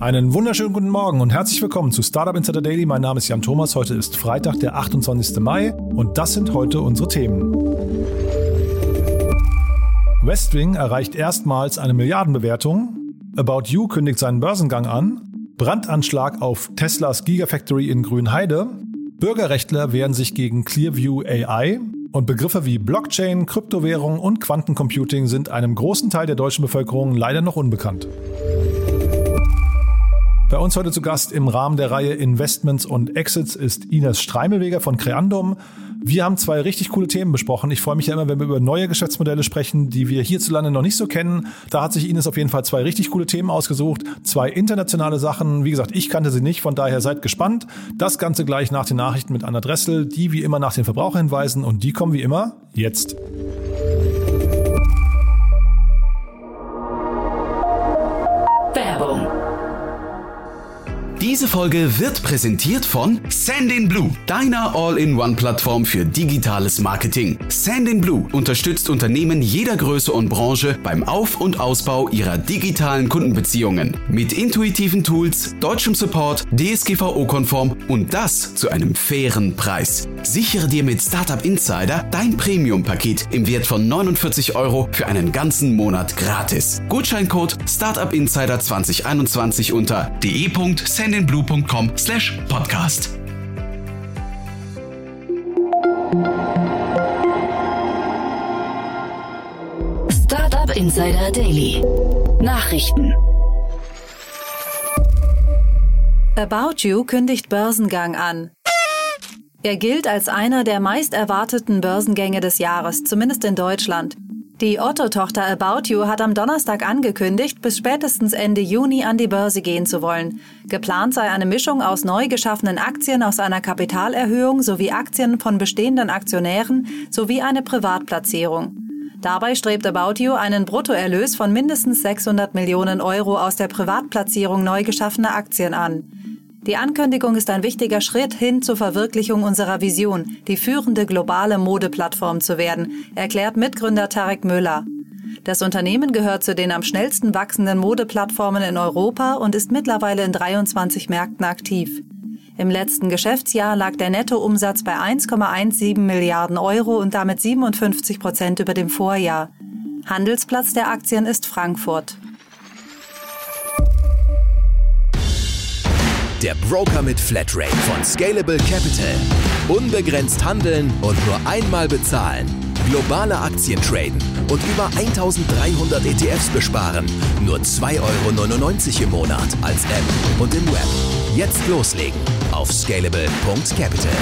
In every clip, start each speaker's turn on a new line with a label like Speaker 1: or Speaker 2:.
Speaker 1: Einen wunderschönen guten Morgen und herzlich willkommen zu Startup Insider Daily. Mein Name ist Jan Thomas. Heute ist Freitag, der 28. Mai und das sind heute unsere Themen. Westwing erreicht erstmals eine Milliardenbewertung. About You kündigt seinen Börsengang an. Brandanschlag auf Teslas Gigafactory in Grünheide. Bürgerrechtler wehren sich gegen Clearview AI. Und Begriffe wie Blockchain, Kryptowährung und Quantencomputing sind einem großen Teil der deutschen Bevölkerung leider noch unbekannt. Bei uns heute zu Gast im Rahmen der Reihe Investments und Exits ist Ines Streimelweger von Creandum. Wir haben zwei richtig coole Themen besprochen. Ich freue mich ja immer, wenn wir über neue Geschäftsmodelle sprechen, die wir hierzulande noch nicht so kennen. Da hat sich Ines auf jeden Fall zwei richtig coole Themen ausgesucht. Zwei internationale Sachen. Wie gesagt, ich kannte sie nicht, von daher seid gespannt. Das Ganze gleich nach den Nachrichten mit Anna Dressel, die wie immer nach den Verbraucherhinweisen und die kommen wie immer jetzt.
Speaker 2: Diese Folge wird präsentiert von Sandinblue, deiner All-in-One-Plattform für digitales Marketing. Sandinblue unterstützt Unternehmen jeder Größe und Branche beim Auf- und Ausbau ihrer digitalen Kundenbeziehungen. Mit intuitiven Tools, deutschem Support, DSGVO-konform und das zu einem fairen Preis. Sichere dir mit Startup Insider dein Premium-Paket im Wert von 49 Euro für einen ganzen Monat gratis. Gutscheincode Startup Insider 2021 unter de.sandinblue blue.com slash podcast.
Speaker 3: Startup Insider Daily. Nachrichten.
Speaker 4: About You kündigt Börsengang an. Er gilt als einer der meist erwarteten Börsengänge des Jahres, zumindest in Deutschland. Die Otto-Tochter About You hat am Donnerstag angekündigt, bis spätestens Ende Juni an die Börse gehen zu wollen. Geplant sei eine Mischung aus neu geschaffenen Aktien aus einer Kapitalerhöhung sowie Aktien von bestehenden Aktionären sowie eine Privatplatzierung. Dabei strebt About You einen Bruttoerlös von mindestens 600 Millionen Euro aus der Privatplatzierung neu geschaffener Aktien an. Die Ankündigung ist ein wichtiger Schritt hin zur Verwirklichung unserer Vision, die führende globale Modeplattform zu werden, erklärt Mitgründer Tarek Müller. Das Unternehmen gehört zu den am schnellsten wachsenden Modeplattformen in Europa und ist mittlerweile in 23 Märkten aktiv. Im letzten Geschäftsjahr lag der Nettoumsatz bei 1,17 Milliarden Euro und damit 57 Prozent über dem Vorjahr. Handelsplatz der Aktien ist Frankfurt.
Speaker 5: Der Broker mit Flatrate von Scalable Capital. Unbegrenzt handeln und nur einmal bezahlen. Globale Aktien traden und über 1300 ETFs besparen. Nur 2,99 Euro im Monat als App und im Web. Jetzt loslegen auf scalable.capital.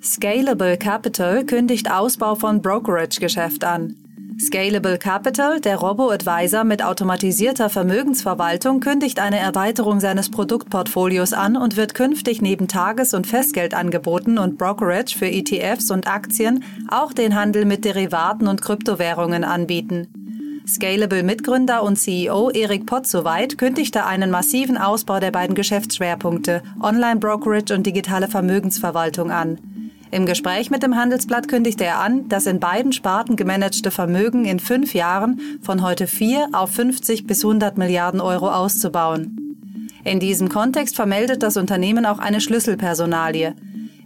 Speaker 4: Scalable Capital kündigt Ausbau von Brokerage-Geschäft an. Scalable Capital, der Robo-Advisor mit automatisierter Vermögensverwaltung, kündigt eine Erweiterung seines Produktportfolios an und wird künftig neben Tages- und Festgeldangeboten und Brokerage für ETFs und Aktien auch den Handel mit Derivaten und Kryptowährungen anbieten. Scalable Mitgründer und CEO Erik Potzowait kündigte einen massiven Ausbau der beiden Geschäftsschwerpunkte Online-Brokerage und digitale Vermögensverwaltung an. Im Gespräch mit dem Handelsblatt kündigte er an, das in beiden Sparten gemanagte Vermögen in fünf Jahren von heute 4 auf 50 bis 100 Milliarden Euro auszubauen. In diesem Kontext vermeldet das Unternehmen auch eine Schlüsselpersonalie.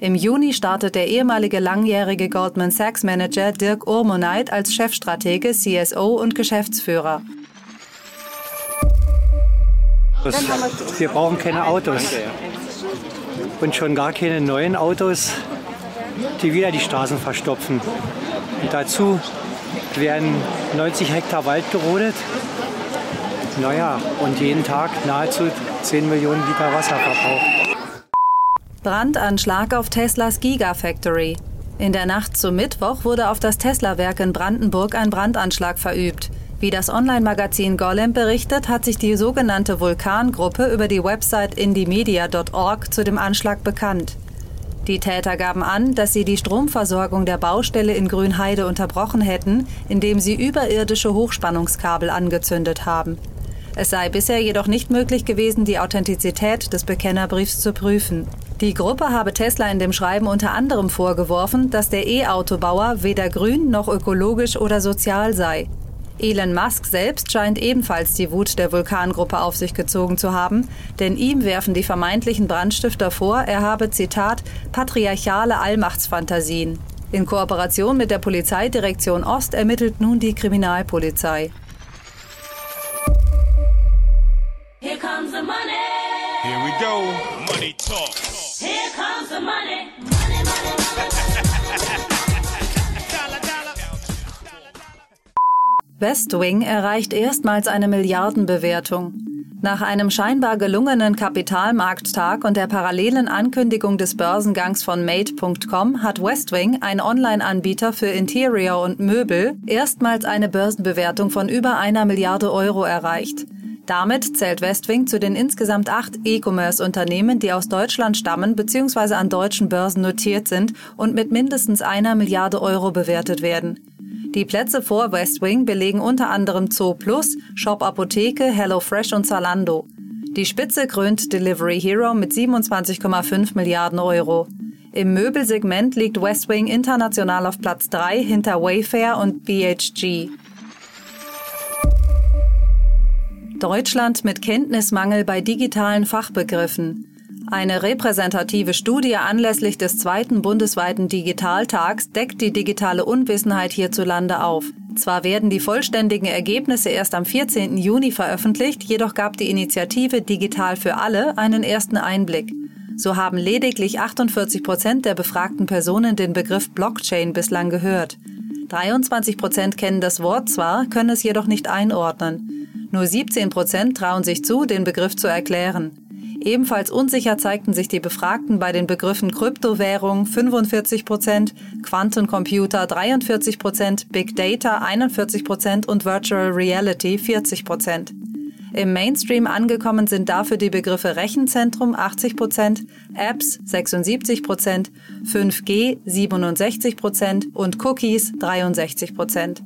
Speaker 4: Im Juni startet der ehemalige langjährige Goldman Sachs Manager Dirk Urmoneit als Chefstratege, CSO und Geschäftsführer.
Speaker 6: Wir brauchen keine Autos und schon gar keine neuen Autos die wieder die Straßen verstopfen. Und dazu werden 90 Hektar Wald gerodet. Naja, und jeden Tag nahezu 10 Millionen Liter Wasser verbraucht.
Speaker 4: Brandanschlag auf Teslas Gigafactory. In der Nacht zum Mittwoch wurde auf das Tesla-Werk in Brandenburg ein Brandanschlag verübt. Wie das Online-Magazin Golem berichtet, hat sich die sogenannte Vulkangruppe über die Website indiemedia.org zu dem Anschlag bekannt. Die Täter gaben an, dass sie die Stromversorgung der Baustelle in Grünheide unterbrochen hätten, indem sie überirdische Hochspannungskabel angezündet haben. Es sei bisher jedoch nicht möglich gewesen, die Authentizität des Bekennerbriefs zu prüfen. Die Gruppe habe Tesla in dem Schreiben unter anderem vorgeworfen, dass der E-Autobauer weder grün noch ökologisch oder sozial sei. Elon Musk selbst scheint ebenfalls die Wut der Vulkangruppe auf sich gezogen zu haben, denn ihm werfen die vermeintlichen Brandstifter vor, er habe, Zitat, patriarchale Allmachtsfantasien. In Kooperation mit der Polizeidirektion Ost ermittelt nun die Kriminalpolizei. West Wing erreicht erstmals eine Milliardenbewertung. Nach einem scheinbar gelungenen Kapitalmarkttag und der parallelen Ankündigung des Börsengangs von Made.com hat Westwing, ein Online-Anbieter für Interior und Möbel, erstmals eine Börsenbewertung von über einer Milliarde Euro erreicht. Damit zählt Westwing zu den insgesamt acht E-Commerce-Unternehmen, die aus Deutschland stammen bzw. an deutschen Börsen notiert sind und mit mindestens einer Milliarde Euro bewertet werden. Die Plätze vor Westwing belegen unter anderem Zoo Plus, Shop Apotheke, HelloFresh und Zalando. Die Spitze krönt Delivery Hero mit 27,5 Milliarden Euro. Im Möbelsegment liegt Westwing international auf Platz 3 hinter Wayfair und BHG. Deutschland mit Kenntnismangel bei digitalen Fachbegriffen. Eine repräsentative Studie anlässlich des zweiten bundesweiten Digitaltags deckt die digitale Unwissenheit hierzulande auf. Zwar werden die vollständigen Ergebnisse erst am 14. Juni veröffentlicht, jedoch gab die Initiative Digital für alle einen ersten Einblick. So haben lediglich 48 Prozent der befragten Personen den Begriff Blockchain bislang gehört. 23 Prozent kennen das Wort zwar, können es jedoch nicht einordnen. Nur 17 Prozent trauen sich zu, den Begriff zu erklären. Ebenfalls unsicher zeigten sich die Befragten bei den Begriffen Kryptowährung 45 Prozent, Quantencomputer 43 Prozent, Big Data 41 Prozent und Virtual Reality 40 Prozent. Im Mainstream angekommen sind dafür die Begriffe Rechenzentrum 80 Prozent, Apps 76 Prozent, 5G 67 Prozent und Cookies 63 Prozent.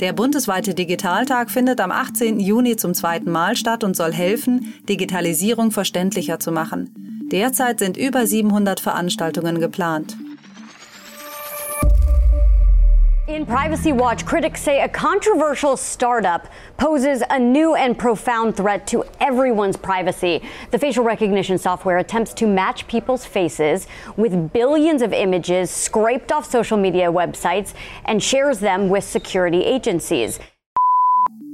Speaker 4: Der bundesweite Digitaltag findet am 18. Juni zum zweiten Mal statt und soll helfen, Digitalisierung verständlicher zu machen. Derzeit sind über 700 Veranstaltungen geplant.
Speaker 7: In Privacy Watch, critics say a controversial startup poses a new and profound threat to everyone's privacy. The facial recognition software attempts to match people's faces with billions of images scraped off social media websites and shares them with security agencies.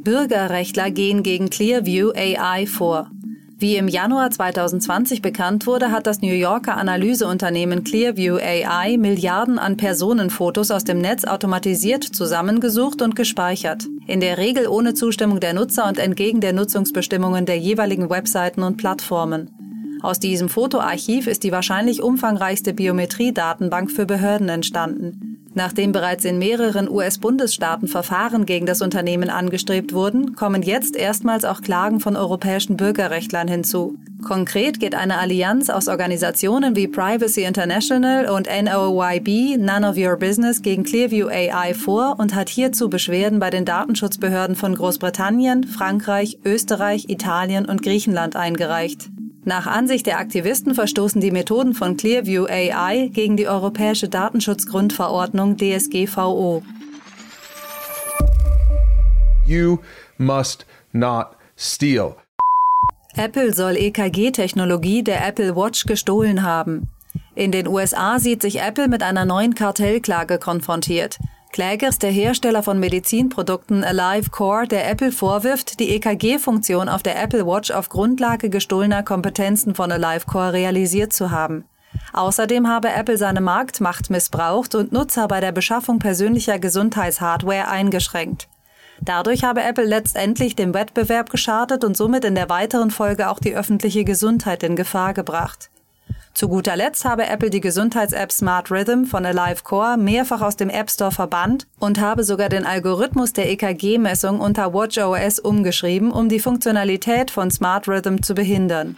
Speaker 4: Bürgerrechtler gehen gegen Clearview AI vor. Wie im Januar 2020 bekannt wurde, hat das New Yorker Analyseunternehmen Clearview AI Milliarden an Personenfotos aus dem Netz automatisiert zusammengesucht und gespeichert. In der Regel ohne Zustimmung der Nutzer und entgegen der Nutzungsbestimmungen der jeweiligen Webseiten und Plattformen. Aus diesem Fotoarchiv ist die wahrscheinlich umfangreichste Biometriedatenbank für Behörden entstanden. Nachdem bereits in mehreren US-Bundesstaaten Verfahren gegen das Unternehmen angestrebt wurden, kommen jetzt erstmals auch Klagen von europäischen Bürgerrechtlern hinzu. Konkret geht eine Allianz aus Organisationen wie Privacy International und NOYB None of Your Business gegen Clearview AI vor und hat hierzu Beschwerden bei den Datenschutzbehörden von Großbritannien, Frankreich, Österreich, Italien und Griechenland eingereicht. Nach Ansicht der Aktivisten verstoßen die Methoden von Clearview AI gegen die Europäische Datenschutzgrundverordnung DSGVO.
Speaker 8: You must not steal.
Speaker 4: Apple soll EKG-Technologie der Apple Watch gestohlen haben. In den USA sieht sich Apple mit einer neuen Kartellklage konfrontiert. Kläger ist der Hersteller von Medizinprodukten Alive Core, der Apple vorwirft, die EKG-Funktion auf der Apple Watch auf Grundlage gestohlener Kompetenzen von Alive Core realisiert zu haben. Außerdem habe Apple seine Marktmacht missbraucht und Nutzer bei der Beschaffung persönlicher Gesundheitshardware eingeschränkt. Dadurch habe Apple letztendlich dem Wettbewerb geschadet und somit in der weiteren Folge auch die öffentliche Gesundheit in Gefahr gebracht. Zu guter Letzt habe Apple die Gesundheits-App Smart Rhythm von Alive Core mehrfach aus dem App Store verbannt und habe sogar den Algorithmus der EKG-Messung unter WatchOS umgeschrieben, um die Funktionalität von Smart Rhythm zu behindern.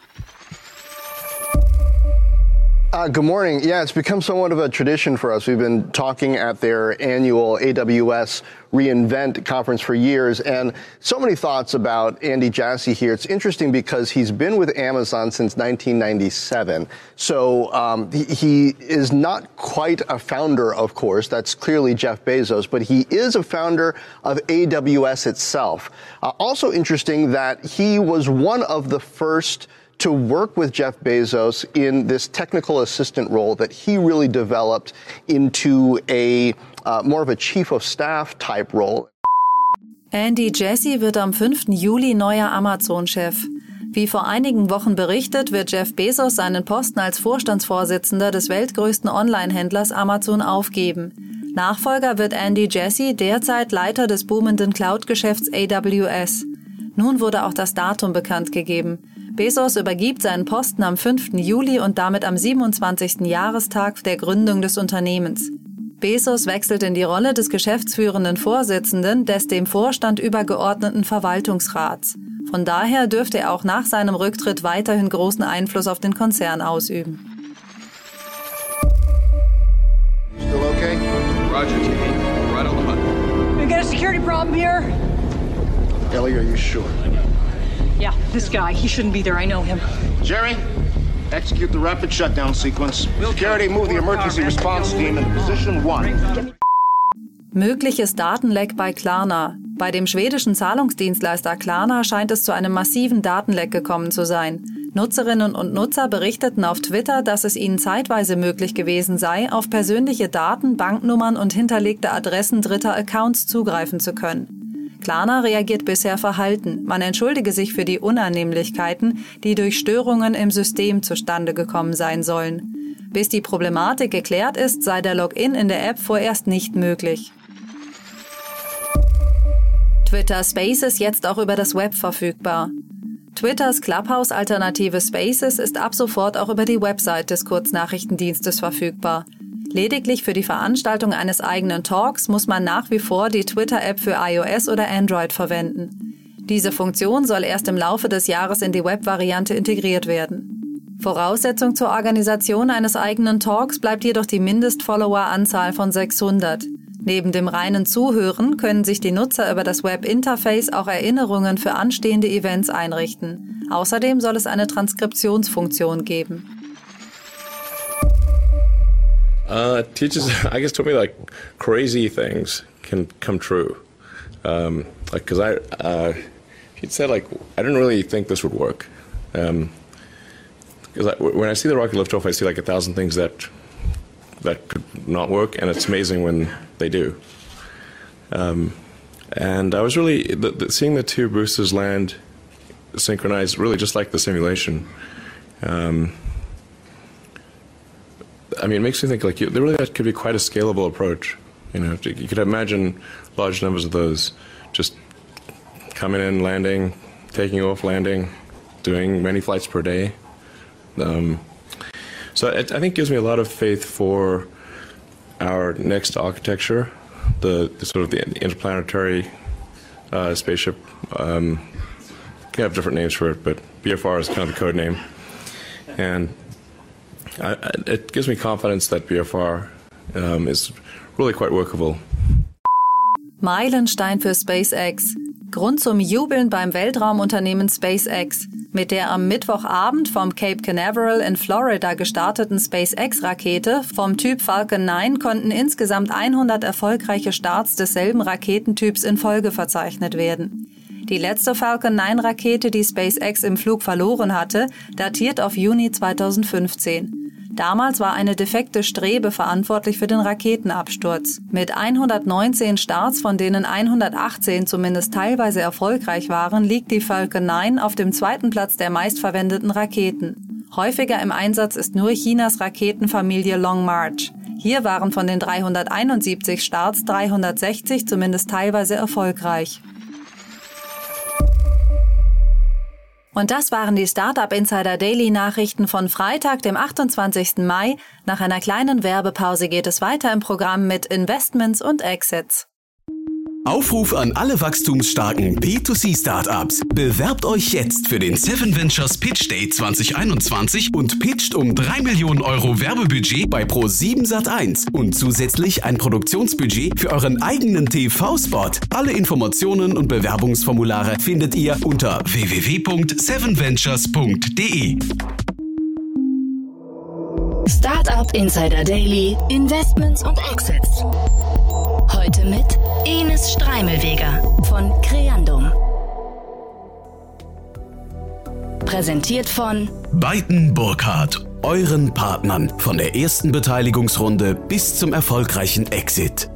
Speaker 9: Uh, good morning. Yeah, it's become somewhat of a tradition for us. We've been talking at their annual AWS reInvent conference for years, and so many thoughts about Andy Jassy here. It's interesting because he's been with Amazon since 1997. So um, he, he is not quite a founder, of course. That's clearly Jeff Bezos, but he is a founder of AWS itself. Uh, also interesting that he was one of the first to work with Jeff Bezos in this technical assistant role that he really developed into a uh, more of a chief of staff type role.
Speaker 4: Andy Jassy wird am 5. Juli neuer Amazon-Chef. Wie vor einigen Wochen berichtet, wird Jeff Bezos seinen Posten als Vorstandsvorsitzender des weltgrößten Online-Händlers Amazon aufgeben. Nachfolger wird Andy Jassy, derzeit Leiter des boomenden Cloud-Geschäfts AWS. Nun wurde auch das Datum bekannt gegeben. Bezos übergibt seinen Posten am 5. Juli und damit am 27. Jahrestag der Gründung des Unternehmens. Bezos wechselt in die Rolle des geschäftsführenden Vorsitzenden des dem Vorstand übergeordneten Verwaltungsrats. Von daher dürfte er auch nach seinem Rücktritt weiterhin großen Einfluss auf den Konzern ausüben.
Speaker 10: Still okay? Roger, Jimmy. Right on the hunt.
Speaker 11: We got a security problem here.
Speaker 10: Ellie, are you sure?
Speaker 11: Yeah, this guy. He shouldn't be there. I know him.
Speaker 10: Jerry, execute the rapid shutdown sequence. Security, move the emergency response team into position one.
Speaker 4: Mögliches Datenleck bei Klarna. Bei dem schwedischen Zahlungsdienstleister Klarna scheint es zu einem massiven Datenleck gekommen zu sein. Nutzerinnen und Nutzer berichteten auf Twitter, dass es ihnen zeitweise möglich gewesen sei, auf persönliche Daten, Banknummern und hinterlegte Adressen dritter Accounts zugreifen zu können. Klarna reagiert bisher verhalten. Man entschuldige sich für die Unannehmlichkeiten, die durch Störungen im System zustande gekommen sein sollen. Bis die Problematik geklärt ist, sei der Login in der App vorerst nicht möglich. Twitter Spaces jetzt auch über das Web verfügbar. Twitters Clubhouse-Alternative Spaces ist ab sofort auch über die Website des Kurznachrichtendienstes verfügbar. Lediglich für die Veranstaltung eines eigenen Talks muss man nach wie vor die Twitter-App für iOS oder Android verwenden. Diese Funktion soll erst im Laufe des Jahres in die Web-Variante integriert werden. Voraussetzung zur Organisation eines eigenen Talks bleibt jedoch die Mindest-Follower-Anzahl von 600. Neben dem reinen Zuhören können sich die Nutzer über das Web-Interface auch Erinnerungen für anstehende Events einrichten. Außerdem soll es eine Transkriptionsfunktion geben.
Speaker 12: Uh, teachers, I guess, told me like crazy things can come true. Um, like, cause I, uh, he said like I didn't really think this would work. Um, because I, when I see the rocket lift off, I see like a thousand things that that could not work, and it's amazing when they do. Um, and I was really the, the, seeing the two boosters land synchronized, really just like the simulation. Um, I mean, it makes me think like you, really that could be quite a scalable approach. You know, you could imagine large numbers of those just coming in, landing, taking off, landing, doing many flights per day. Um, so it, I think gives me a lot of faith for our next architecture, the, the sort of the interplanetary uh, spaceship. Um, have different names for it, but BFR is kind of the code name, and I, it gives me confidence that BFR um, is really quite workable.
Speaker 4: Meilenstein für SpaceX. Grund zum Jubeln beim Weltraumunternehmen SpaceX. Mit der am Mittwochabend vom Cape Canaveral in Florida gestarteten SpaceX-Rakete vom Typ Falcon 9 konnten insgesamt 100 erfolgreiche Starts desselben Raketentyps in Folge verzeichnet werden. Die letzte Falcon 9 Rakete, die SpaceX im Flug verloren hatte, datiert auf Juni 2015. Damals war eine defekte Strebe verantwortlich für den Raketenabsturz. Mit 119 Starts, von denen 118 zumindest teilweise erfolgreich waren, liegt die Falcon 9 auf dem zweiten Platz der meistverwendeten Raketen. Häufiger im Einsatz ist nur Chinas Raketenfamilie Long March. Hier waren von den 371 Starts 360 zumindest teilweise erfolgreich. Und das waren die Startup Insider Daily Nachrichten von Freitag, dem 28. Mai. Nach einer kleinen Werbepause geht es weiter im Programm mit Investments und Exits.
Speaker 2: Aufruf an alle wachstumsstarken B2C-Startups. Bewerbt euch jetzt für den Seven Ventures Pitch Day 2021 und pitcht um 3 Millionen Euro Werbebudget bei Pro7 Sat1 und zusätzlich ein Produktionsbudget für euren eigenen TV-Spot. Alle Informationen und Bewerbungsformulare findet ihr unter www.sevenventures.de.
Speaker 3: Startup Insider Daily, Investments und Exits. Heute mit Enes Streimelweger von Creandum. Präsentiert von
Speaker 2: Beiten Burkhardt, euren Partnern von der ersten Beteiligungsrunde bis zum erfolgreichen Exit.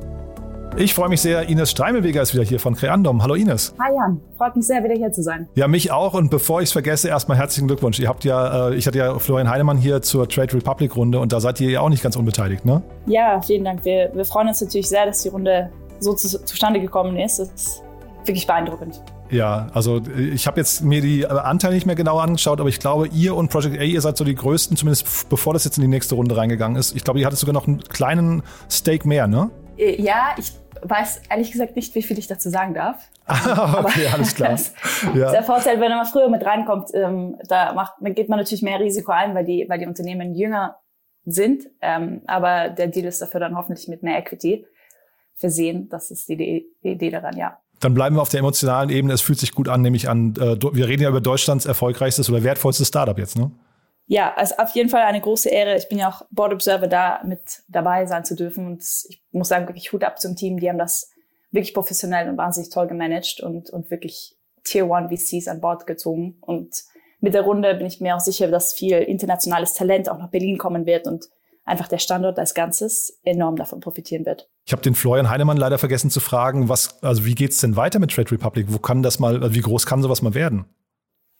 Speaker 1: Ich freue mich sehr. Ines Streimelweger ist wieder hier von Creandum. Hallo Ines.
Speaker 13: Hi Jan, freut mich sehr, wieder hier zu sein.
Speaker 1: Ja, mich auch. Und bevor ich es vergesse, erstmal herzlichen Glückwunsch. Ihr habt ja, äh, ich hatte ja Florian Heinemann hier zur Trade Republic Runde und da seid ihr ja auch nicht ganz unbeteiligt, ne?
Speaker 13: Ja, vielen Dank. Wir, wir freuen uns natürlich sehr, dass die Runde so zu, zustande gekommen ist. Das ist wirklich beeindruckend.
Speaker 1: Ja, also ich habe jetzt mir die Anteile nicht mehr genau angeschaut, aber ich glaube, ihr und Project A, ihr seid so die größten, zumindest bevor das jetzt in die nächste Runde reingegangen ist. Ich glaube, ihr hattet sogar noch einen kleinen Stake mehr, ne?
Speaker 13: Äh, ja, ich weiß ehrlich gesagt nicht, wie viel ich dazu sagen darf.
Speaker 1: okay, alles klar.
Speaker 13: Ja. Der Vorteil, wenn man früher mit reinkommt, ähm, da macht, geht man natürlich mehr Risiko ein, weil die, weil die Unternehmen jünger sind. Ähm, aber der Deal ist dafür dann hoffentlich mit mehr Equity versehen. Das ist die, die Idee daran, ja.
Speaker 1: Dann bleiben wir auf der emotionalen Ebene. Es fühlt sich gut an, nämlich an, äh, wir reden ja über Deutschlands erfolgreichstes oder wertvollstes Startup jetzt, ne?
Speaker 13: Ja, also auf jeden Fall eine große Ehre. Ich bin ja auch Board Observer da mit dabei sein zu dürfen. Und ich muss sagen, wirklich Hut ab zum Team. Die haben das wirklich professionell und wahnsinnig toll gemanagt und, und wirklich Tier One VCs an Bord gezogen. Und mit der Runde bin ich mir auch sicher, dass viel internationales Talent auch nach Berlin kommen wird und einfach der Standort als Ganzes enorm davon profitieren wird.
Speaker 1: Ich habe den Florian Heinemann leider vergessen zu fragen, was, also wie geht's denn weiter mit Trade Republic? Wo kann das mal, also wie groß kann sowas mal werden?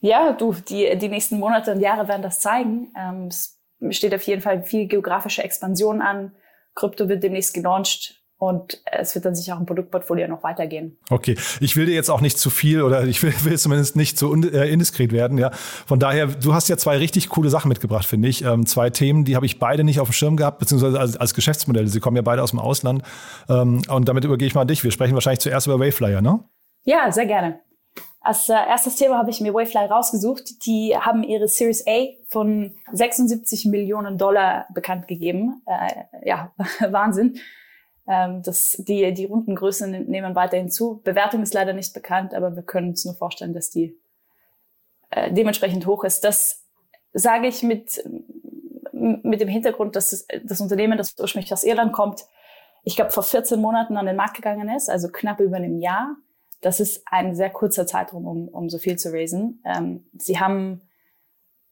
Speaker 13: Ja, du, die, die nächsten Monate und Jahre werden das zeigen. Ähm, es steht auf jeden Fall viel geografische Expansion an. Krypto wird demnächst gelauncht. Und es wird dann sicher auch im Produktportfolio noch weitergehen.
Speaker 1: Okay, ich will dir jetzt auch nicht zu viel oder ich will, will zumindest nicht zu äh, indiskret werden. Ja, von daher, du hast ja zwei richtig coole Sachen mitgebracht, finde ich. Ähm, zwei Themen, die habe ich beide nicht auf dem Schirm gehabt, beziehungsweise als, als Geschäftsmodelle. Sie kommen ja beide aus dem Ausland. Ähm, und damit übergehe ich mal an dich. Wir sprechen wahrscheinlich zuerst über Wayflyer, ne?
Speaker 13: Ja, sehr gerne. Als äh, erstes Thema habe ich mir Wayfly rausgesucht. Die haben ihre Series A von 76 Millionen Dollar bekannt gegeben. Äh, ja, Wahnsinn. Ähm, das, die, die Rundengrößen nehmen weiterhin zu. Bewertung ist leider nicht bekannt, aber wir können uns nur vorstellen, dass die äh, dementsprechend hoch ist. Das sage ich mit, mit dem Hintergrund, dass das Unternehmen, das ursprünglich aus Irland kommt, ich glaube, vor 14 Monaten an den Markt gegangen ist, also knapp über einem Jahr das ist ein sehr kurzer Zeitraum, um, um so viel zu raisen. Ähm, sie haben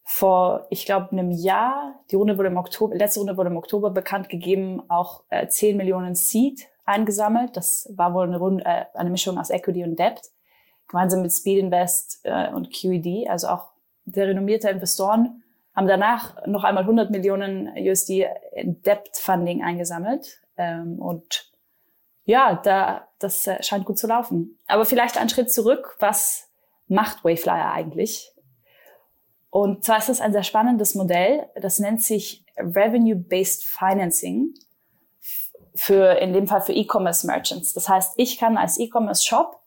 Speaker 13: vor, ich glaube, einem Jahr, die Runde wurde im Oktober, letzte Runde wurde im Oktober bekannt gegeben, auch äh, 10 Millionen Seed eingesammelt. Das war wohl eine, Runde, äh, eine Mischung aus Equity und Debt, gemeinsam mit Speed Invest äh, und QED, also auch sehr renommierte Investoren, haben danach noch einmal 100 Millionen USD in Debt Funding eingesammelt ähm, und ja, da, das äh, scheint gut zu laufen. Aber vielleicht einen Schritt zurück. Was macht Wayflyer eigentlich? Und zwar ist das ein sehr spannendes Modell. Das nennt sich Revenue-Based Financing für, in dem Fall für E-Commerce Merchants. Das heißt, ich kann als E-Commerce Shop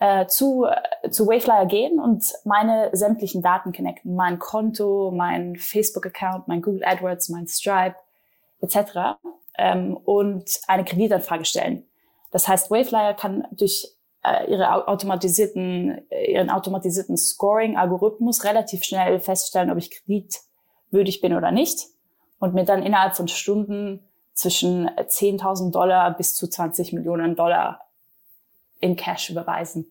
Speaker 13: äh, zu, äh, zu Wayflyer gehen und meine sämtlichen Daten connecten. Mein Konto, mein Facebook-Account, mein Google AdWords, mein Stripe, etc ähm, und eine Kreditanfrage stellen. Das heißt, Wayflyer kann durch äh, ihre automatisierten, äh, ihren automatisierten Scoring-Algorithmus relativ schnell feststellen, ob ich kreditwürdig bin oder nicht und mir dann innerhalb von Stunden zwischen 10.000 Dollar bis zu 20 Millionen Dollar in Cash überweisen.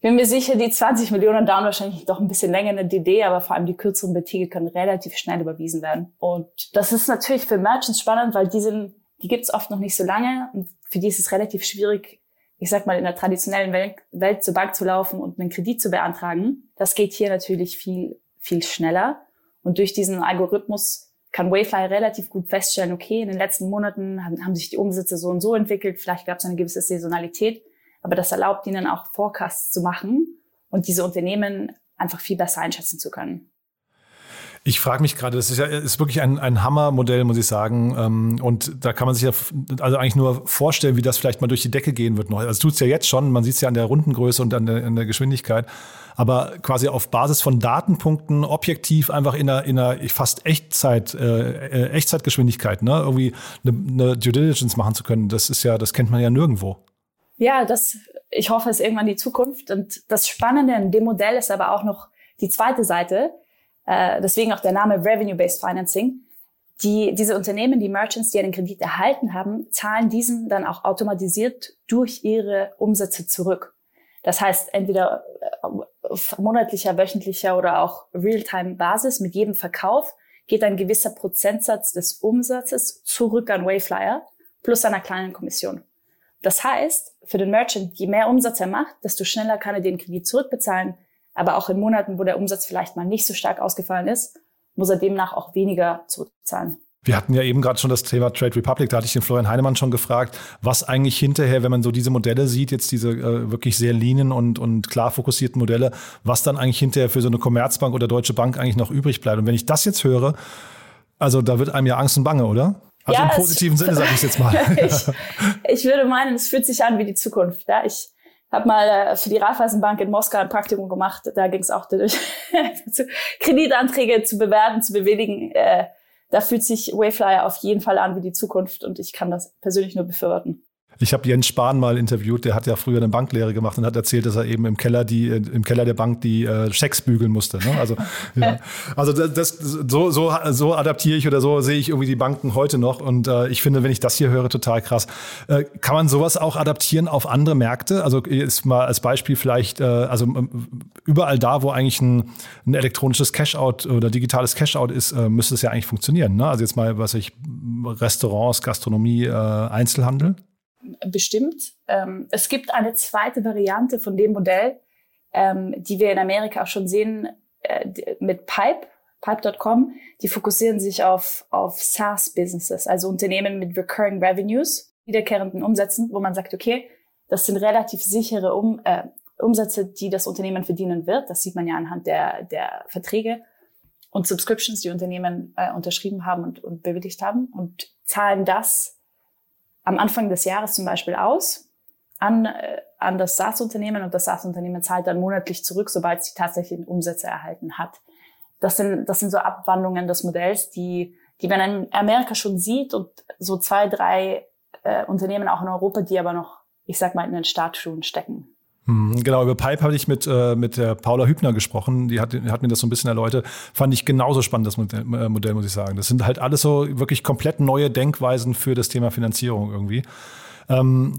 Speaker 13: Bin mir sicher, die 20 Millionen dauern wahrscheinlich doch ein bisschen länger in der DD, aber vor allem die kürzeren Beträge können relativ schnell überwiesen werden. Und das ist natürlich für Merchants spannend, weil die sind die gibt es oft noch nicht so lange und für die ist es relativ schwierig, ich sag mal, in der traditionellen Welt, Welt zur Bank zu laufen und einen Kredit zu beantragen. Das geht hier natürlich viel, viel schneller. Und durch diesen Algorithmus kann Wayfly relativ gut feststellen, okay, in den letzten Monaten haben, haben sich die Umsätze so und so entwickelt, vielleicht gab es eine gewisse Saisonalität, aber das erlaubt ihnen auch Forecasts zu machen und diese Unternehmen einfach viel besser einschätzen zu können.
Speaker 1: Ich frage mich gerade, das ist ja ist wirklich ein, ein Hammermodell, muss ich sagen. Ähm, und da kann man sich ja also eigentlich nur vorstellen, wie das vielleicht mal durch die Decke gehen wird noch. Also tut es ja jetzt schon, man sieht es ja an der Rundengröße und an der, an der Geschwindigkeit. Aber quasi auf Basis von Datenpunkten objektiv einfach in einer, in einer fast Echtzeit, äh, äh, Echtzeitgeschwindigkeit, ne? irgendwie eine, eine Due Diligence machen zu können, das ist ja, das kennt man ja nirgendwo.
Speaker 13: Ja, das, ich hoffe, ist irgendwann die Zukunft. Und das Spannende in dem Modell ist aber auch noch die zweite Seite äh, deswegen auch der Name Revenue-Based Financing. Die, diese Unternehmen, die Merchants, die einen Kredit erhalten haben, zahlen diesen dann auch automatisiert durch ihre Umsätze zurück. Das heißt, entweder äh, auf monatlicher, wöchentlicher oder auch Realtime-Basis mit jedem Verkauf geht ein gewisser Prozentsatz des Umsatzes zurück an Wayflyer plus einer kleinen Kommission. Das heißt, für den Merchant, je mehr Umsatz er macht, desto schneller kann er den Kredit zurückbezahlen, aber auch in Monaten, wo der Umsatz vielleicht mal nicht so stark ausgefallen ist, muss er demnach auch weniger zurückzahlen.
Speaker 1: Wir hatten ja eben gerade schon das Thema Trade Republic, da hatte ich den Florian Heinemann schon gefragt, was eigentlich hinterher, wenn man so diese Modelle sieht, jetzt diese äh, wirklich sehr leanen und, und klar fokussierten Modelle, was dann eigentlich hinterher für so eine Commerzbank oder Deutsche Bank eigentlich noch übrig bleibt. Und wenn ich das jetzt höre, also da wird einem ja Angst und Bange, oder? Also ja, im positiven Sinne sage ich jetzt mal.
Speaker 13: ich, ich würde meinen, es fühlt sich an wie die Zukunft. Ja? Ich habe mal äh, für die Raiffeisenbank in Moskau ein Praktikum gemacht. Da ging es auch durch Kreditanträge zu bewerten, zu bewilligen. Äh, da fühlt sich Wayflyer auf jeden Fall an wie die Zukunft und ich kann das persönlich nur befürworten.
Speaker 1: Ich habe Jens Spahn mal interviewt, der hat ja früher eine Banklehre gemacht und hat erzählt, dass er eben im Keller die äh, im Keller der Bank die äh, Schecks bügeln musste. Ne? Also, ja. also das, das, so, so, so adaptiere ich oder so sehe ich irgendwie die Banken heute noch. Und äh, ich finde, wenn ich das hier höre, total krass. Äh, kann man sowas auch adaptieren auf andere Märkte? Also ist mal als Beispiel vielleicht, äh, also überall da, wo eigentlich ein, ein elektronisches Cashout oder digitales Cashout ist, äh, müsste es ja eigentlich funktionieren. Ne? Also jetzt mal, was ich, Restaurants, Gastronomie, äh, Einzelhandel
Speaker 13: bestimmt. Ähm, es gibt eine zweite Variante von dem Modell, ähm, die wir in Amerika auch schon sehen, äh, mit Pipe, Pipe.com. Die fokussieren sich auf, auf SaaS-Businesses, also Unternehmen mit recurring revenues, wiederkehrenden Umsätzen, wo man sagt, okay, das sind relativ sichere um, äh, Umsätze, die das Unternehmen verdienen wird. Das sieht man ja anhand der, der Verträge und Subscriptions, die Unternehmen äh, unterschrieben haben und, und bewilligt haben und zahlen das am Anfang des Jahres zum Beispiel aus an, äh, an das SaaS-Unternehmen und das SaaS-Unternehmen zahlt dann monatlich zurück, sobald es die tatsächlichen Umsätze erhalten hat. Das sind, das sind so Abwandlungen des Modells, die, die man in Amerika schon sieht und so zwei, drei äh, Unternehmen auch in Europa, die aber noch, ich sag mal, in den Startschuhen stecken.
Speaker 1: Hm, genau, über Pipe habe ich mit, äh, mit der Paula Hübner gesprochen. Die hat, hat mir das so ein bisschen erläutert. Fand ich genauso spannend, das Modell, äh, Modell, muss ich sagen. Das sind halt alles so wirklich komplett neue Denkweisen für das Thema Finanzierung irgendwie. Ähm,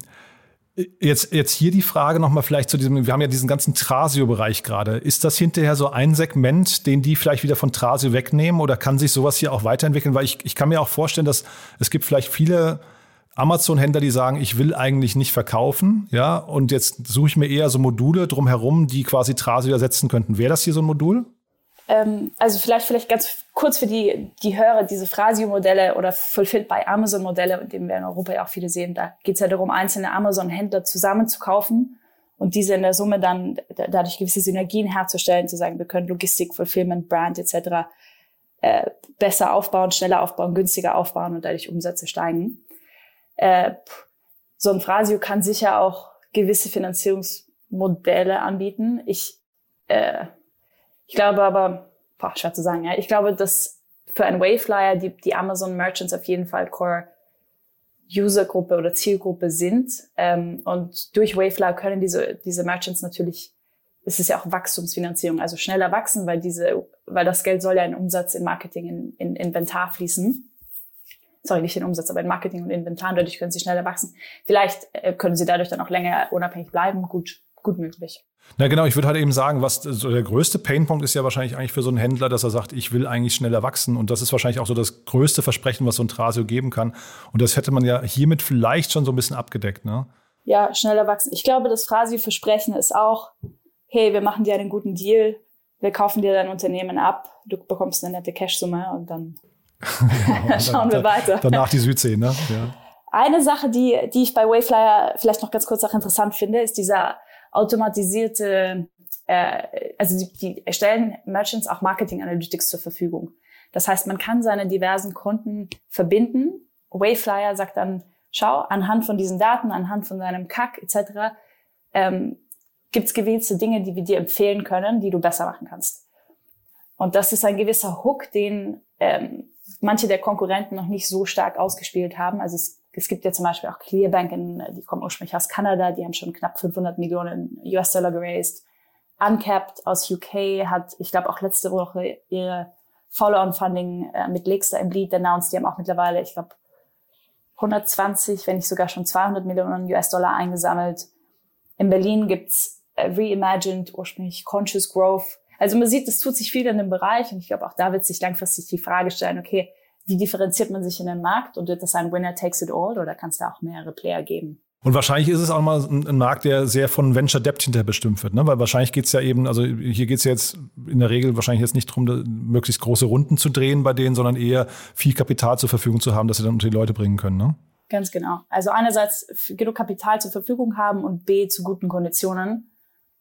Speaker 1: Jetzt, jetzt hier die Frage nochmal vielleicht zu diesem, wir haben ja diesen ganzen Trasio-Bereich gerade. Ist das hinterher so ein Segment, den die vielleicht wieder von Trasio wegnehmen oder kann sich sowas hier auch weiterentwickeln? Weil ich, ich kann mir auch vorstellen, dass es gibt vielleicht viele Amazon-Händler, die sagen, ich will eigentlich nicht verkaufen, ja, und jetzt suche ich mir eher so Module drumherum, die quasi Trasio ersetzen könnten. Wäre das hier so ein Modul?
Speaker 13: Ähm, also vielleicht, vielleicht ganz kurz für die, die Hörer, diese Phrasio-Modelle oder Fulfilled by Amazon-Modelle, in denen wir in Europa ja auch viele sehen, da geht es ja darum, einzelne Amazon-Händler zusammenzukaufen und diese in der Summe dann dadurch gewisse Synergien herzustellen, zu sagen, wir können Logistik, Fulfillment, Brand etc. Äh, besser aufbauen, schneller aufbauen, günstiger aufbauen und dadurch Umsätze steigen. Äh, so ein Phrasio kann sicher auch gewisse Finanzierungsmodelle anbieten. Ich, äh, ich glaube aber, boah, schwer zu sagen, ja, ich glaube, dass für ein Wayflyer die, die Amazon Merchants auf jeden Fall Core Usergruppe oder Zielgruppe sind. Ähm, und durch Wayflyer können diese, diese Merchants natürlich, es ist ja auch Wachstumsfinanzierung, also schneller wachsen, weil diese, weil das Geld soll ja in Umsatz, in Marketing, in, in Inventar fließen sorry, nicht in Umsatz, aber in Marketing und Inventar. Und dadurch können sie schneller wachsen. Vielleicht äh, können sie dadurch dann auch länger unabhängig bleiben. Gut, gut möglich.
Speaker 1: Na genau, ich würde halt eben sagen, was so der größte Painpunkt ist ja wahrscheinlich eigentlich für so einen Händler, dass er sagt, ich will eigentlich schneller wachsen. Und das ist wahrscheinlich auch so das größte Versprechen, was so ein Trasio geben kann. Und das hätte man ja hiermit vielleicht schon so ein bisschen abgedeckt, ne?
Speaker 13: Ja, schneller wachsen. Ich glaube, das Frasio-Versprechen ist auch, hey, wir machen dir einen guten Deal, wir kaufen dir dein Unternehmen ab, du bekommst eine nette Cash-Summe und dann genau, Schauen wir weiter.
Speaker 1: Danach die Südsee, ne? Ja.
Speaker 13: Eine Sache, die, die ich bei Wayflyer vielleicht noch ganz kurz auch interessant finde, ist dieser automatisierte äh, also die, die stellen Merchants auch Marketing Analytics zur Verfügung. Das heißt, man kann seine diversen Konten verbinden. Wayflyer sagt dann, schau, anhand von diesen Daten, anhand von deinem CAC etc., ähm, gibt es gewisse Dinge, die wir dir empfehlen können, die du besser machen kannst. Und das ist ein gewisser Hook, den ähm, manche der Konkurrenten noch nicht so stark ausgespielt haben. Also es, es gibt ja zum Beispiel auch Clearbank, in, die kommen ursprünglich aus Kanada, die haben schon knapp 500 Millionen US-Dollar geraced. Uncapped aus UK hat, ich glaube, auch letzte Woche ihre Follow-on-Funding äh, mit Lexter im Lead announced. Die haben auch mittlerweile, ich glaube, 120, wenn nicht sogar schon 200 Millionen US-Dollar eingesammelt. In Berlin gibt's äh, Reimagined, ursprünglich Conscious Growth. Also man sieht, es tut sich viel in dem Bereich und ich glaube, auch da wird sich langfristig die Frage stellen, okay, wie differenziert man sich in den Markt und wird das ein Winner takes it all oder kann es da auch mehrere Player geben?
Speaker 1: Und wahrscheinlich ist es auch mal ein, Markt, der sehr von Venture Debt hinterher bestimmt wird, ne? Weil wahrscheinlich geht's ja eben, also hier geht's ja jetzt in der Regel wahrscheinlich jetzt nicht darum, möglichst große Runden zu drehen bei denen, sondern eher viel Kapital zur Verfügung zu haben, dass sie dann unter die Leute bringen können, ne?
Speaker 13: Ganz genau. Also einerseits genug Kapital zur Verfügung haben und B zu guten Konditionen,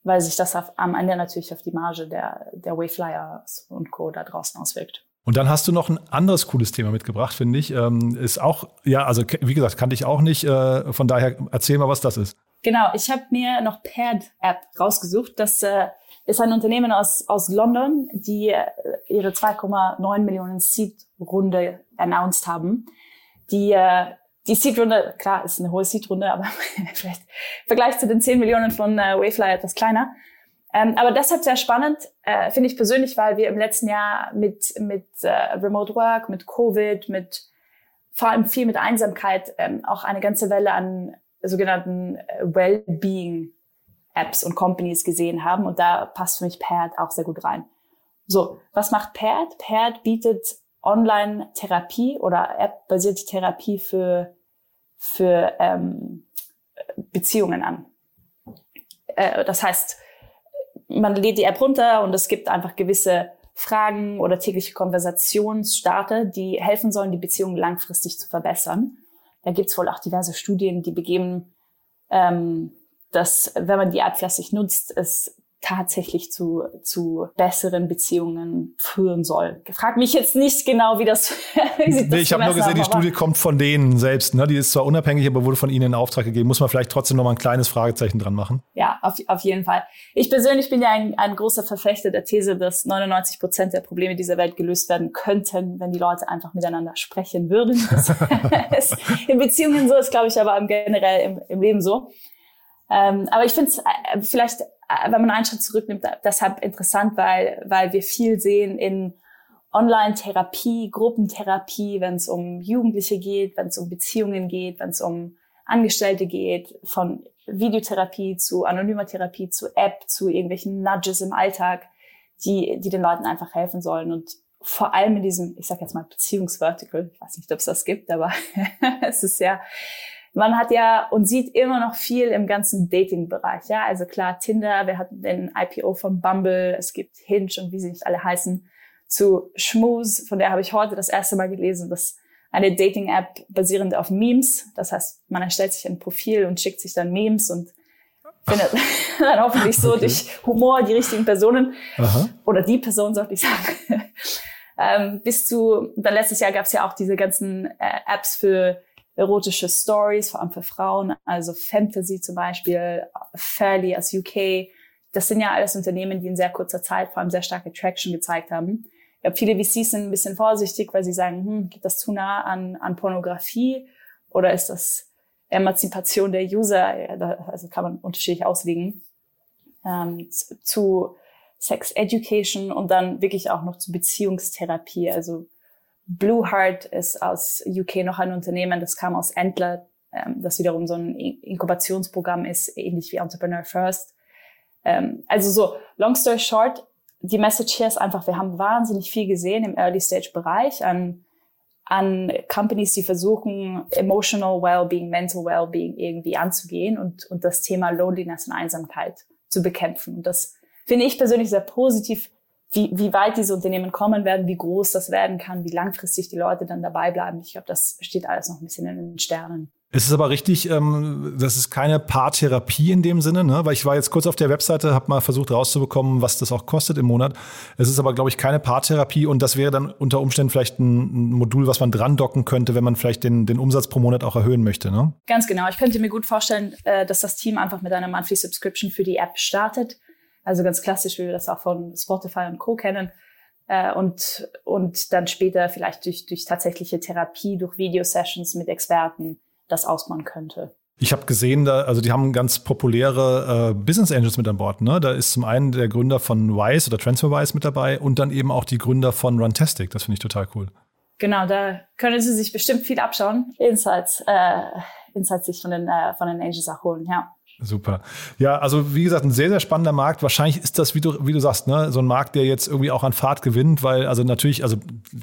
Speaker 13: weil sich das auf, am Ende natürlich auf die Marge der, der Wayflyers und Co. da draußen auswirkt.
Speaker 1: Und dann hast du noch ein anderes cooles Thema mitgebracht, finde ich. Ähm, ist auch, ja, also wie gesagt, kannte ich auch nicht. Äh, von daher erzähl mal, was das ist.
Speaker 13: Genau, ich habe mir noch Paired App rausgesucht. Das äh, ist ein Unternehmen aus, aus London, die äh, ihre 2,9 Millionen Seed-Runde announced haben. Die, äh, die Seed-Runde, klar, ist eine hohe Seed-Runde, aber vielleicht im Vergleich zu den 10 Millionen von äh, Wayfly etwas kleiner. Ähm, aber deshalb sehr spannend, äh, finde ich persönlich, weil wir im letzten Jahr mit, mit äh, Remote Work, mit Covid, mit vor allem viel mit Einsamkeit ähm, auch eine ganze Welle an sogenannten äh, Well-Being Apps und Companies gesehen haben. Und da passt für mich Paired auch sehr gut rein. So, was macht Paired? Paired bietet Online-Therapie oder App-basierte Therapie für, für ähm, Beziehungen an. Äh, das heißt, man lädt die App runter und es gibt einfach gewisse Fragen oder tägliche Konversationsstarter, die helfen sollen, die Beziehung langfristig zu verbessern. Da gibt's wohl auch diverse Studien, die begeben, ähm, dass wenn man die App fleißig nutzt, es tatsächlich zu, zu besseren Beziehungen führen soll. Frag mich jetzt nicht genau, wie das,
Speaker 1: wie nee, das Ich habe nur gesehen, haben, die Studie kommt von denen selbst. Ne? Die ist zwar unabhängig, aber wurde von ihnen in Auftrag gegeben. Muss man vielleicht trotzdem noch mal ein kleines Fragezeichen dran machen?
Speaker 13: Ja, auf, auf jeden Fall. Ich persönlich bin ja ein, ein großer Verfechter der These, dass 99 Prozent der Probleme dieser Welt gelöst werden könnten, wenn die Leute einfach miteinander sprechen würden. In Beziehungen so, ist glaube ich aber generell im, im Leben so. Ähm, aber ich finde es äh, vielleicht äh, wenn man einen Schritt zurücknimmt, deshalb interessant, weil, weil wir viel sehen in Online-Therapie, Gruppentherapie, wenn es um Jugendliche geht, wenn es um Beziehungen geht, wenn es um Angestellte geht, von Videotherapie zu anonymer Therapie zu App zu irgendwelchen Nudges im Alltag, die, die den Leuten einfach helfen sollen. Und vor allem in diesem, ich sag jetzt mal Beziehungsvertical, ich weiß nicht, ob es das gibt, aber es ist ja man hat ja und sieht immer noch viel im ganzen Dating-Bereich. Ja, also klar, Tinder, wir hatten den IPO von Bumble, es gibt Hinge und wie sie nicht alle heißen, zu Schmooze, von der habe ich heute das erste Mal gelesen, dass eine Dating-App basierend auf Memes. Das heißt, man erstellt sich ein Profil und schickt sich dann Memes und findet dann hoffentlich so okay. durch Humor die richtigen Personen Aha. oder die Person, sollte ich sagen. ähm, bis zu, dann letztes Jahr gab es ja auch diese ganzen äh, Apps für erotische Stories, vor allem für Frauen, also Fantasy zum Beispiel, Fairly aus UK. Das sind ja alles Unternehmen, die in sehr kurzer Zeit vor allem sehr starke Traction gezeigt haben. Ich glaube, viele VCs sind ein bisschen vorsichtig, weil sie sagen, hm, geht das zu nah an, an Pornografie oder ist das Emanzipation der User? Also kann man unterschiedlich auslegen. Ähm, zu Sex Education und dann wirklich auch noch zu Beziehungstherapie, also Blue Heart ist aus UK noch ein Unternehmen, das kam aus Entler, ähm, das wiederum so ein Inkubationsprogramm ist, ähnlich wie Entrepreneur First. Ähm, also so, long story short, die Message hier ist einfach, wir haben wahnsinnig viel gesehen im Early Stage Bereich an, an Companies, die versuchen, emotional Wellbeing, mental Wellbeing irgendwie anzugehen und, und das Thema Loneliness und Einsamkeit zu bekämpfen. Und das finde ich persönlich sehr positiv wie, wie weit diese Unternehmen kommen werden, wie groß das werden kann, wie langfristig die Leute dann dabei bleiben. Ich glaube, das steht alles noch ein bisschen in den Sternen.
Speaker 1: Es ist aber richtig, ähm, das ist keine Paartherapie in dem Sinne, ne? weil ich war jetzt kurz auf der Webseite, habe mal versucht rauszubekommen, was das auch kostet im Monat. Es ist aber, glaube ich, keine Paartherapie und das wäre dann unter Umständen vielleicht ein Modul, was man dran docken könnte, wenn man vielleicht den, den Umsatz pro Monat auch erhöhen möchte. Ne?
Speaker 13: Ganz genau. Ich könnte mir gut vorstellen, äh, dass das Team einfach mit einer Monthly Subscription für die App startet. Also ganz klassisch, wie wir das auch von Spotify und Co. kennen. Äh, und, und dann später vielleicht durch, durch tatsächliche Therapie, durch Video-Sessions mit Experten das ausbauen könnte.
Speaker 1: Ich habe gesehen, da, also die haben ganz populäre äh, Business Angels mit an Bord. Ne? Da ist zum einen der Gründer von Wise oder TransferWise mit dabei und dann eben auch die Gründer von Runtastic. Das finde ich total cool.
Speaker 13: Genau, da können Sie sich bestimmt viel abschauen, Insights, äh, Insights sich von den, äh, von den Angels auch holen, ja.
Speaker 1: Super. Ja, also wie gesagt, ein sehr, sehr spannender Markt. Wahrscheinlich ist das, wie du, wie du sagst, ne, so ein Markt, der jetzt irgendwie auch an Fahrt gewinnt, weil also natürlich, also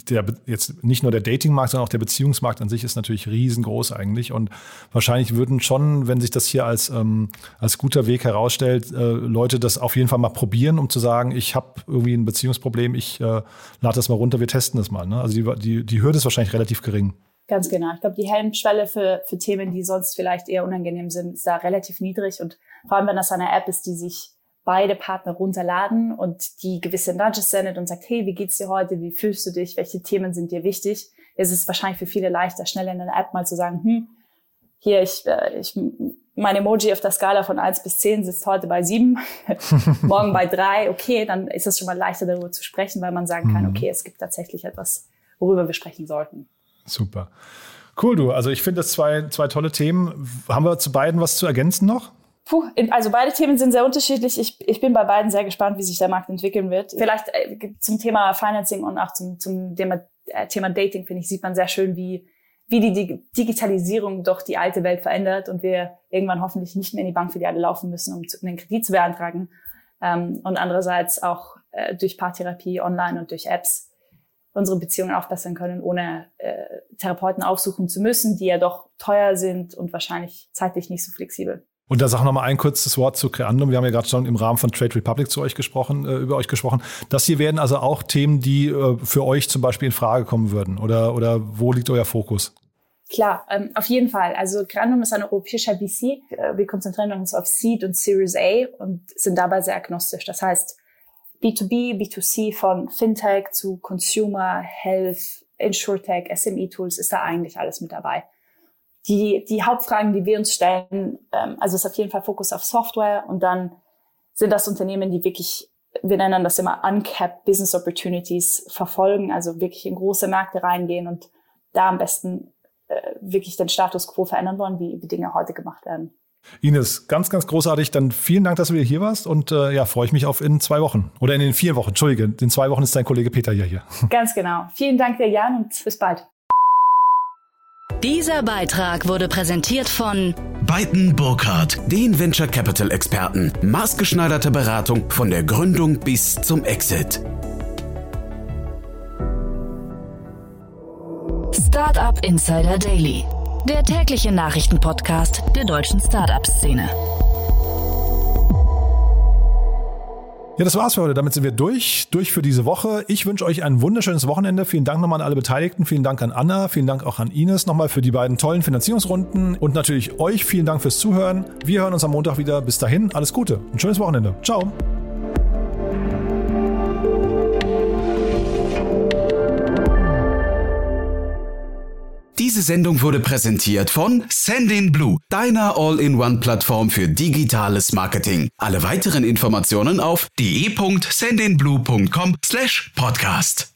Speaker 1: der jetzt nicht nur der Datingmarkt, sondern auch der Beziehungsmarkt an sich ist natürlich riesengroß eigentlich. Und wahrscheinlich würden schon, wenn sich das hier als, ähm, als guter Weg herausstellt, äh, Leute das auf jeden Fall mal probieren, um zu sagen, ich habe irgendwie ein Beziehungsproblem, ich äh, lade das mal runter, wir testen das mal. Ne? Also die, die, die Hürde ist wahrscheinlich relativ gering.
Speaker 13: Ganz genau. Ich glaube, die Helmschwelle für, für Themen, die sonst vielleicht eher unangenehm sind, ist da relativ niedrig. Und vor allem, wenn das eine App ist, die sich beide Partner runterladen und die gewisse Nudges sendet und sagt, hey, wie geht's dir heute? Wie fühlst du dich? Welche Themen sind dir wichtig? Ist es wahrscheinlich für viele leichter, schnell in einer App mal zu sagen, hm, hier, ich, äh, ich, mein Emoji auf der Skala von eins bis zehn sitzt heute bei sieben, morgen bei drei. Okay, dann ist es schon mal leichter darüber zu sprechen, weil man sagen kann, mhm. okay, es gibt tatsächlich etwas, worüber wir sprechen sollten.
Speaker 1: Super. Cool, du. Also ich finde das zwei, zwei tolle Themen. Haben wir zu beiden was zu ergänzen noch?
Speaker 13: Puh, also beide Themen sind sehr unterschiedlich. Ich, ich bin bei beiden sehr gespannt, wie sich der Markt entwickeln wird. Vielleicht äh, zum Thema Financing und auch zum, zum Thema, äh, Thema Dating, finde ich, sieht man sehr schön, wie, wie die Digitalisierung doch die alte Welt verändert und wir irgendwann hoffentlich nicht mehr in die Bank für die alle laufen müssen, um einen Kredit zu beantragen. Ähm, und andererseits auch äh, durch Paartherapie online und durch Apps unsere Beziehungen aufbessern können, ohne äh, Therapeuten aufsuchen zu müssen, die ja doch teuer sind und wahrscheinlich zeitlich nicht so flexibel.
Speaker 1: Und da sag noch mal ein kurzes Wort zu Creandum. Wir haben ja gerade schon im Rahmen von Trade Republic zu euch gesprochen, äh, über euch gesprochen. Das hier werden also auch Themen, die äh, für euch zum Beispiel in Frage kommen würden. Oder, oder wo liegt euer Fokus?
Speaker 13: Klar, ähm, auf jeden Fall. Also Creandum ist ein europäischer VC. Wir konzentrieren uns auf Seed und Series A und sind dabei sehr agnostisch. Das heißt, B2B, B2C von Fintech zu Consumer, Health, InsurTech, SME-Tools ist da eigentlich alles mit dabei. Die, die Hauptfragen, die wir uns stellen, ähm, also ist auf jeden Fall Fokus auf Software und dann sind das Unternehmen, die wirklich, wir nennen das immer uncapped Business Opportunities verfolgen, also wirklich in große Märkte reingehen und da am besten äh, wirklich den Status quo verändern wollen, wie, wie Dinge heute gemacht werden.
Speaker 1: Ines, ganz, ganz großartig. Dann vielen Dank, dass du wieder hier warst und äh, ja, freue ich mich auf in zwei Wochen oder in den vier Wochen. Entschuldige, in zwei Wochen ist dein Kollege Peter ja hier.
Speaker 13: Ganz genau. Vielen Dank dir, Jan, und bis bald.
Speaker 3: Dieser Beitrag wurde präsentiert von
Speaker 2: Beiten Burkhardt, den Venture Capital Experten. Maßgeschneiderte Beratung von der Gründung bis zum Exit.
Speaker 3: Startup Insider Daily der tägliche Nachrichtenpodcast der deutschen Startup-Szene.
Speaker 1: Ja, das war's für heute. Damit sind wir durch, durch für diese Woche. Ich wünsche euch ein wunderschönes Wochenende. Vielen Dank nochmal an alle Beteiligten. Vielen Dank an Anna. Vielen Dank auch an Ines nochmal für die beiden tollen Finanzierungsrunden. Und natürlich euch vielen Dank fürs Zuhören. Wir hören uns am Montag wieder. Bis dahin, alles Gute. Ein schönes Wochenende. Ciao.
Speaker 2: Diese Sendung wurde präsentiert von Sendin Blue, deiner All-in-One-Plattform für digitales Marketing. Alle weiteren Informationen auf de.sendinblue.com/podcast.